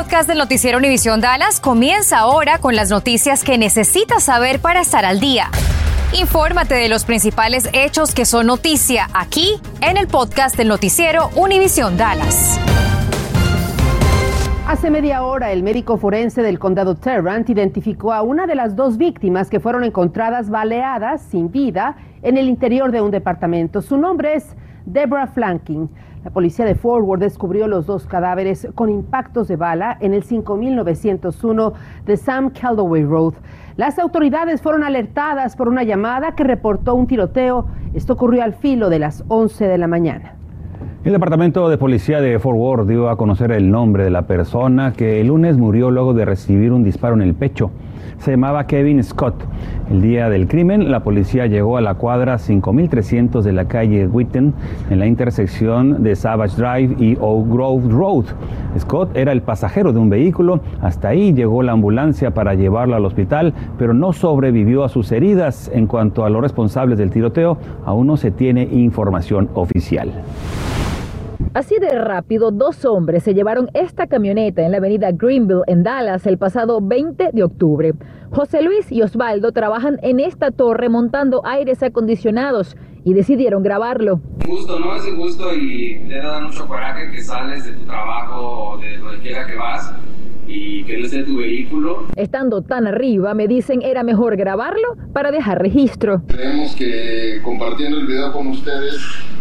podcast del noticiero Univisión Dallas comienza ahora con las noticias que necesitas saber para estar al día. Infórmate de los principales hechos que son noticia aquí en el podcast del noticiero Univisión Dallas. Hace media hora, el médico forense del condado Tarrant identificó a una de las dos víctimas que fueron encontradas baleadas sin vida en el interior de un departamento. Su nombre es Deborah Flanking. La policía de Forward descubrió los dos cadáveres con impactos de bala en el 5901 de Sam Caldaway Road. Las autoridades fueron alertadas por una llamada que reportó un tiroteo. Esto ocurrió al filo de las 11 de la mañana. El Departamento de Policía de Fort Worth dio a conocer el nombre de la persona que el lunes murió luego de recibir un disparo en el pecho. Se llamaba Kevin Scott. El día del crimen, la policía llegó a la cuadra 5300 de la calle Witten, en la intersección de Savage Drive y Oak Grove Road. Scott era el pasajero de un vehículo. Hasta ahí llegó la ambulancia para llevarlo al hospital, pero no sobrevivió a sus heridas. En cuanto a los responsables del tiroteo, aún no se tiene información oficial. Así de rápido, dos hombres se llevaron esta camioneta en la avenida Greenville en Dallas el pasado 20 de octubre. José Luis y Osvaldo trabajan en esta torre montando aires acondicionados y decidieron grabarlo. Gusto, ¿no? Ese gusto y te da mucho coraje que sales de tu trabajo o de donde quiera que vas y que no esté tu vehículo. Estando tan arriba, me dicen era mejor grabarlo para dejar registro. Creemos que compartiendo el video con ustedes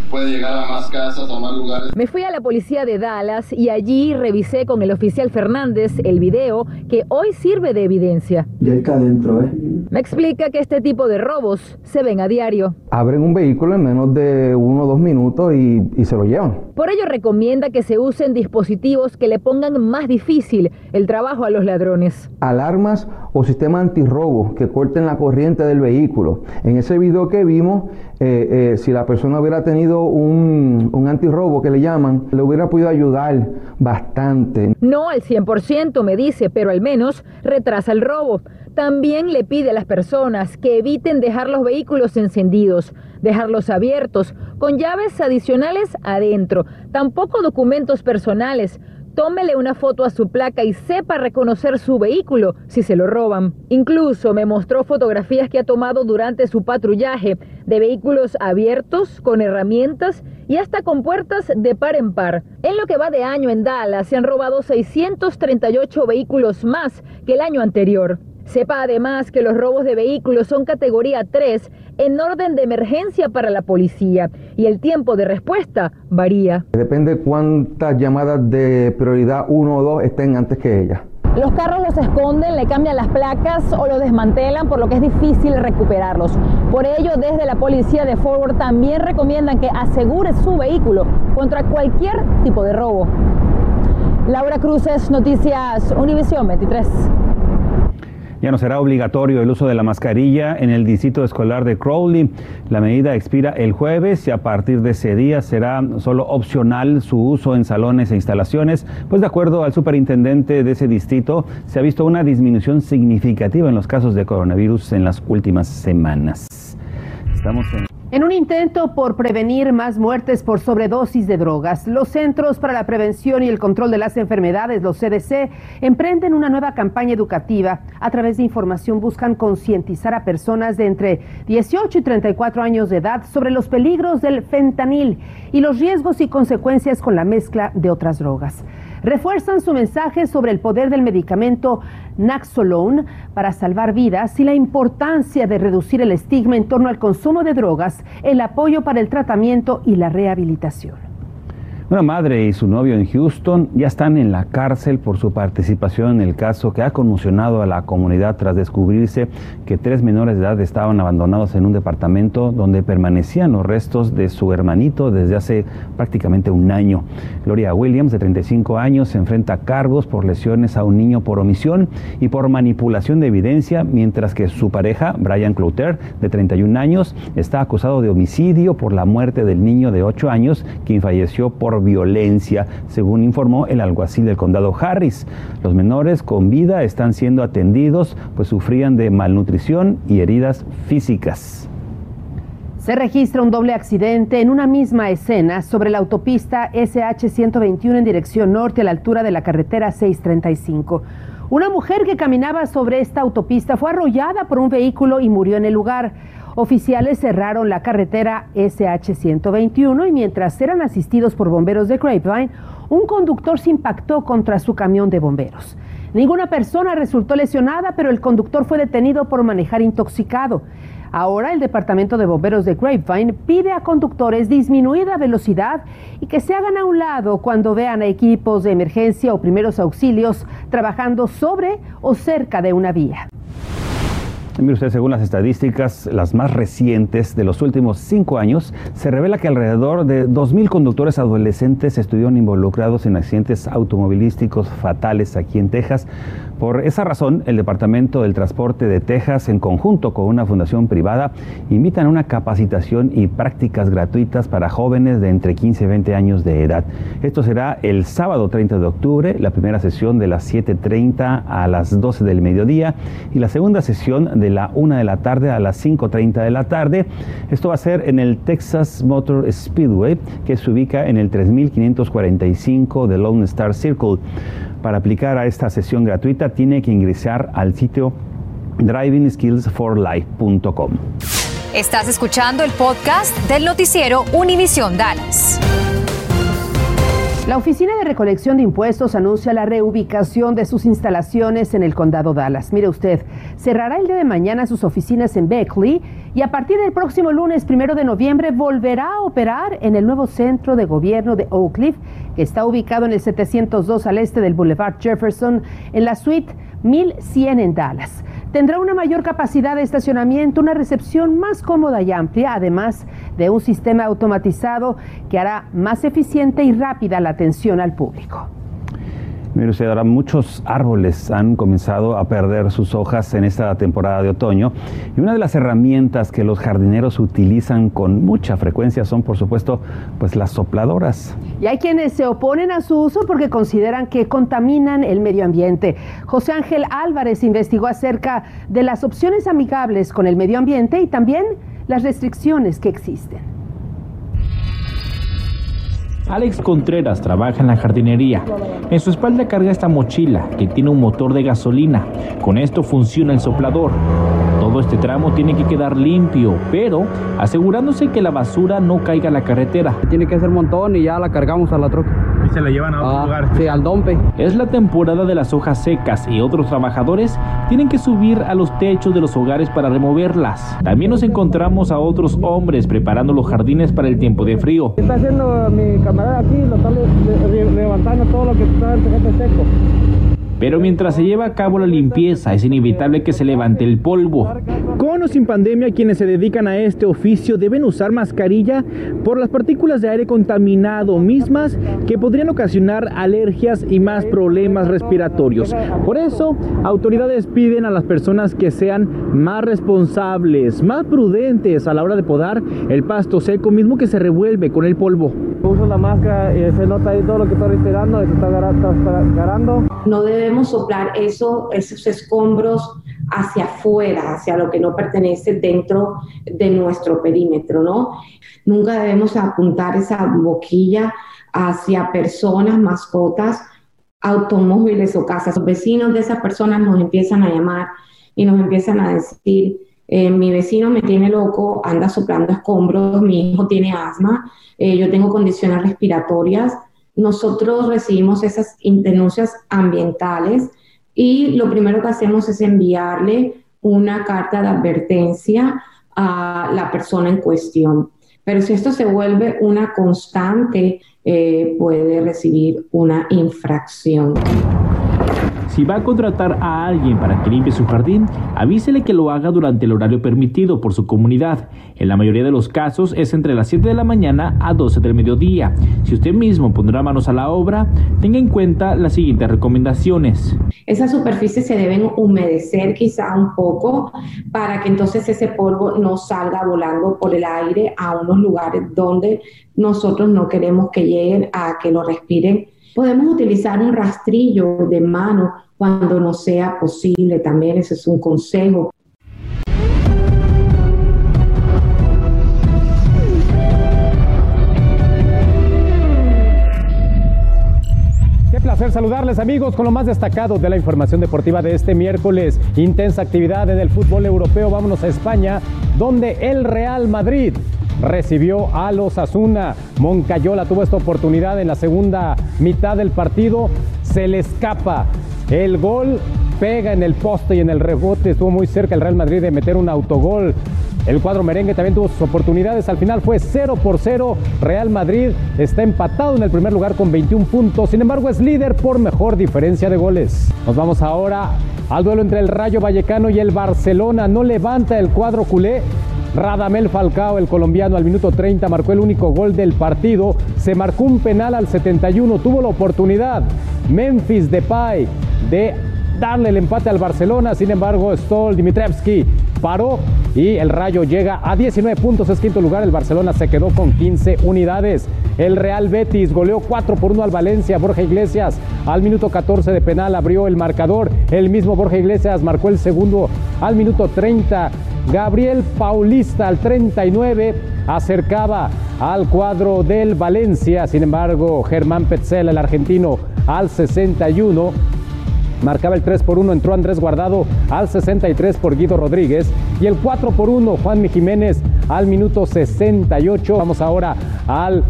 puede llegar a más casas, a más lugares. Me fui a la policía de Dallas y allí revisé con el oficial Fernández el video que hoy sirve de evidencia. Ya está adentro, ¿eh? Me explica que este tipo de robos se ven a diario. Abren un vehículo en menos de uno o dos minutos y, y se lo llevan. Por ello recomienda que se usen dispositivos que le pongan más difícil el trabajo a los ladrones. Alarmas o sistema antirrobo que corten la corriente del vehículo. En ese video que vimos, eh, eh, si la persona hubiera tenido un, un antirrobo que le llaman, le hubiera podido ayudar bastante. No al 100% me dice, pero al menos retrasa el robo. También le pide a las personas que eviten dejar los vehículos encendidos, dejarlos abiertos, con llaves adicionales adentro, tampoco documentos personales. Tómele una foto a su placa y sepa reconocer su vehículo si se lo roban. Incluso me mostró fotografías que ha tomado durante su patrullaje de vehículos abiertos, con herramientas y hasta con puertas de par en par. En lo que va de año en Dallas se han robado 638 vehículos más que el año anterior. Sepa además que los robos de vehículos son categoría 3 en orden de emergencia para la policía y el tiempo de respuesta varía. Depende cuántas llamadas de prioridad 1 o 2 estén antes que ella. Los carros los esconden, le cambian las placas o los desmantelan, por lo que es difícil recuperarlos. Por ello, desde la policía de Forward también recomiendan que asegure su vehículo contra cualquier tipo de robo. Laura Cruces, Noticias Univisión 23. Ya no será obligatorio el uso de la mascarilla en el distrito escolar de Crowley. La medida expira el jueves y a partir de ese día será solo opcional su uso en salones e instalaciones, pues de acuerdo al superintendente de ese distrito, se ha visto una disminución significativa en los casos de coronavirus en las últimas semanas. Estamos en en un intento por prevenir más muertes por sobredosis de drogas, los Centros para la Prevención y el Control de las Enfermedades, los CDC, emprenden una nueva campaña educativa. A través de información buscan concientizar a personas de entre 18 y 34 años de edad sobre los peligros del fentanil y los riesgos y consecuencias con la mezcla de otras drogas refuerzan su mensaje sobre el poder del medicamento Naxolone para salvar vidas y la importancia de reducir el estigma en torno al consumo de drogas, el apoyo para el tratamiento y la rehabilitación. Una madre y su novio en Houston ya están en la cárcel por su participación en el caso que ha conmocionado a la comunidad tras descubrirse que tres menores de edad estaban abandonados en un departamento donde permanecían los restos de su hermanito desde hace prácticamente un año. Gloria Williams, de 35 años, se enfrenta a cargos por lesiones a un niño por omisión y por manipulación de evidencia, mientras que su pareja, Brian Cloutier, de 31 años, está acusado de homicidio por la muerte del niño de 8 años, quien falleció por violencia, según informó el alguacil del condado Harris. Los menores con vida están siendo atendidos, pues sufrían de malnutrición y heridas físicas. Se registra un doble accidente en una misma escena sobre la autopista SH-121 en dirección norte a la altura de la carretera 635. Una mujer que caminaba sobre esta autopista fue arrollada por un vehículo y murió en el lugar. Oficiales cerraron la carretera SH-121 y mientras eran asistidos por bomberos de Grapevine, un conductor se impactó contra su camión de bomberos. Ninguna persona resultó lesionada, pero el conductor fue detenido por manejar intoxicado. Ahora el Departamento de Bomberos de Grapevine pide a conductores disminuir la velocidad y que se hagan a un lado cuando vean a equipos de emergencia o primeros auxilios trabajando sobre o cerca de una vía. Mire usted, según las estadísticas, las más recientes de los últimos cinco años, se revela que alrededor de 2.000 conductores adolescentes estuvieron involucrados en accidentes automovilísticos fatales aquí en Texas. Por esa razón, el Departamento del Transporte de Texas, en conjunto con una fundación privada, invitan a una capacitación y prácticas gratuitas para jóvenes de entre 15 y 20 años de edad. Esto será el sábado 30 de octubre, la primera sesión de las 7.30 a las 12 del mediodía y la segunda sesión de la 1 de la tarde a las 5.30 de la tarde. Esto va a ser en el Texas Motor Speedway, que se ubica en el 3545 de Lone Star Circle. Para aplicar a esta sesión gratuita tiene que ingresar al sitio drivingskillsforlife.com. Estás escuchando el podcast del noticiero Univisión Dallas. La Oficina de Recolección de Impuestos anuncia la reubicación de sus instalaciones en el condado Dallas. Mire usted, cerrará el día de mañana sus oficinas en Beckley y a partir del próximo lunes, primero de noviembre, volverá a operar en el nuevo centro de gobierno de Oak Cliff, que está ubicado en el 702 al este del Boulevard Jefferson, en la suite 1100 en Dallas. Tendrá una mayor capacidad de estacionamiento, una recepción más cómoda y amplia, además de un sistema automatizado que hará más eficiente y rápida la atención al público. Mire usted, ahora muchos árboles han comenzado a perder sus hojas en esta temporada de otoño y una de las herramientas que los jardineros utilizan con mucha frecuencia son, por supuesto, pues las sopladoras. Y hay quienes se oponen a su uso porque consideran que contaminan el medio ambiente. José Ángel Álvarez investigó acerca de las opciones amigables con el medio ambiente y también las restricciones que existen. Alex Contreras trabaja en la jardinería. En su espalda carga esta mochila que tiene un motor de gasolina. Con esto funciona el soplador. Todo este tramo tiene que quedar limpio, pero asegurándose que la basura no caiga a la carretera. Tiene que ser montón y ya la cargamos a la troca. ¿Y se la llevan a otro Ah, lugar? Sí, al dompe. Es la temporada de las hojas secas y otros trabajadores tienen que subir a los techos de los hogares para removerlas. También nos encontramos a otros hombres preparando los jardines para el tiempo de frío. Está haciendo mi camarada aquí, lo está le- le- levantando todo lo que está en el seco. Pero mientras se lleva a cabo la limpieza, es inevitable que se levante el polvo. Con o sin pandemia, quienes se dedican a este oficio deben usar mascarilla por las partículas de aire contaminado mismas que podrían ocasionar alergias y más problemas respiratorios. Por eso, autoridades piden a las personas que sean más responsables, más prudentes a la hora de podar el pasto seco mismo que se revuelve con el polvo. Uso la máscara y se nota ahí todo lo que está respirando, que está agarra- está agarrando. No debemos soplar eso, esos escombros hacia afuera, hacia lo que no pertenece dentro de nuestro perímetro, ¿no? Nunca debemos apuntar esa boquilla hacia personas, mascotas, automóviles o casas. Los vecinos de esas personas nos empiezan a llamar y nos empiezan a decir, eh, mi vecino me tiene loco, anda soplando escombros, mi hijo tiene asma, eh, yo tengo condiciones respiratorias. Nosotros recibimos esas denuncias ambientales y lo primero que hacemos es enviarle una carta de advertencia a la persona en cuestión. Pero si esto se vuelve una constante, eh, puede recibir una infracción. Si va a contratar a alguien para que limpie su jardín, avísele que lo haga durante el horario permitido por su comunidad. En la mayoría de los casos es entre las 7 de la mañana a 12 del mediodía. Si usted mismo pondrá manos a la obra, tenga en cuenta las siguientes recomendaciones. Esas superficies se deben humedecer quizá un poco para que entonces ese polvo no salga volando por el aire a unos lugares donde nosotros no queremos que lleguen a que lo respiren. Podemos utilizar un rastrillo de mano cuando no sea posible, también ese es un consejo. Qué placer saludarles amigos con lo más destacado de la información deportiva de este miércoles. Intensa actividad en el fútbol europeo. Vámonos a España, donde el Real Madrid recibió a los Asuna. Moncayola tuvo esta oportunidad en la segunda mitad del partido. Se le escapa el gol, pega en el poste y en el rebote. Estuvo muy cerca el Real Madrid de meter un autogol. El cuadro merengue también tuvo sus oportunidades. Al final fue 0 por 0. Real Madrid está empatado en el primer lugar con 21 puntos. Sin embargo, es líder por mejor diferencia de goles. Nos vamos ahora al duelo entre el Rayo Vallecano y el Barcelona. No levanta el cuadro culé. Radamel Falcao, el colombiano, al minuto 30 marcó el único gol del partido. Se marcó un penal al 71. Tuvo la oportunidad. Memphis Depay de darle el empate al Barcelona. Sin embargo, Stoll Dimitrevski paró y el Rayo llega a 19 puntos, es quinto lugar. El Barcelona se quedó con 15 unidades. El Real Betis goleó 4 por 1 al Valencia. Borja Iglesias al minuto 14 de penal abrió el marcador. El mismo Borja Iglesias marcó el segundo al minuto 30. Gabriel Paulista al 39 acercaba al cuadro del Valencia. Sin embargo, Germán Petzel, el argentino, al 61 marcaba el 3 por 1, entró Andrés Guardado al 63 por Guido Rodríguez y el 4 por 1 Juan Jiménez al minuto 68. Vamos ahora al,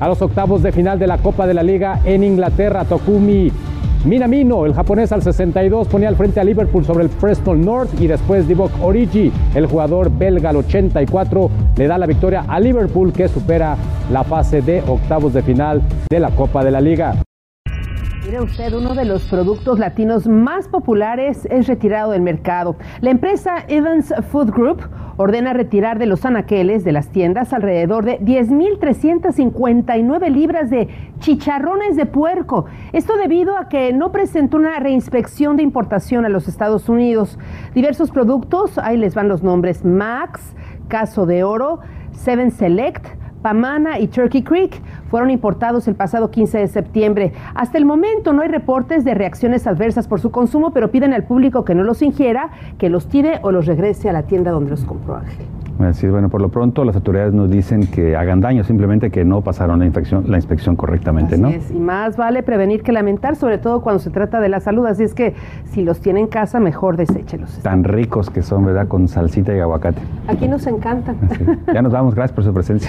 a los octavos de final de la Copa de la Liga en Inglaterra. Tokumi Minamino, el japonés al 62, ponía al frente a Liverpool sobre el Preston North y después Divock Origi, el jugador belga al 84, le da la victoria a Liverpool que supera la fase de octavos de final de la Copa de la Liga. Mire usted, uno de los productos latinos más populares es retirado del mercado. La empresa Evans Food Group ordena retirar de los anaqueles de las tiendas alrededor de 10.359 libras de chicharrones de puerco. Esto debido a que no presentó una reinspección de importación a los Estados Unidos. Diversos productos, ahí les van los nombres Max, Caso de Oro, Seven Select, Pamana y Turkey Creek fueron importados el pasado 15 de septiembre. Hasta el momento no hay reportes de reacciones adversas por su consumo, pero piden al público que no los ingiera, que los tire o los regrese a la tienda donde los compró Ángel. Así bueno, por lo pronto las autoridades nos dicen que hagan daño, simplemente que no pasaron la, infección, la inspección correctamente, ¿no? y más vale prevenir que lamentar, sobre todo cuando se trata de la salud. Así es que si los tiene en casa, mejor deséchelos. Tan ricos que son, ¿verdad? Con salsita y aguacate. Aquí nos encantan. Ya nos vamos, gracias por su presencia.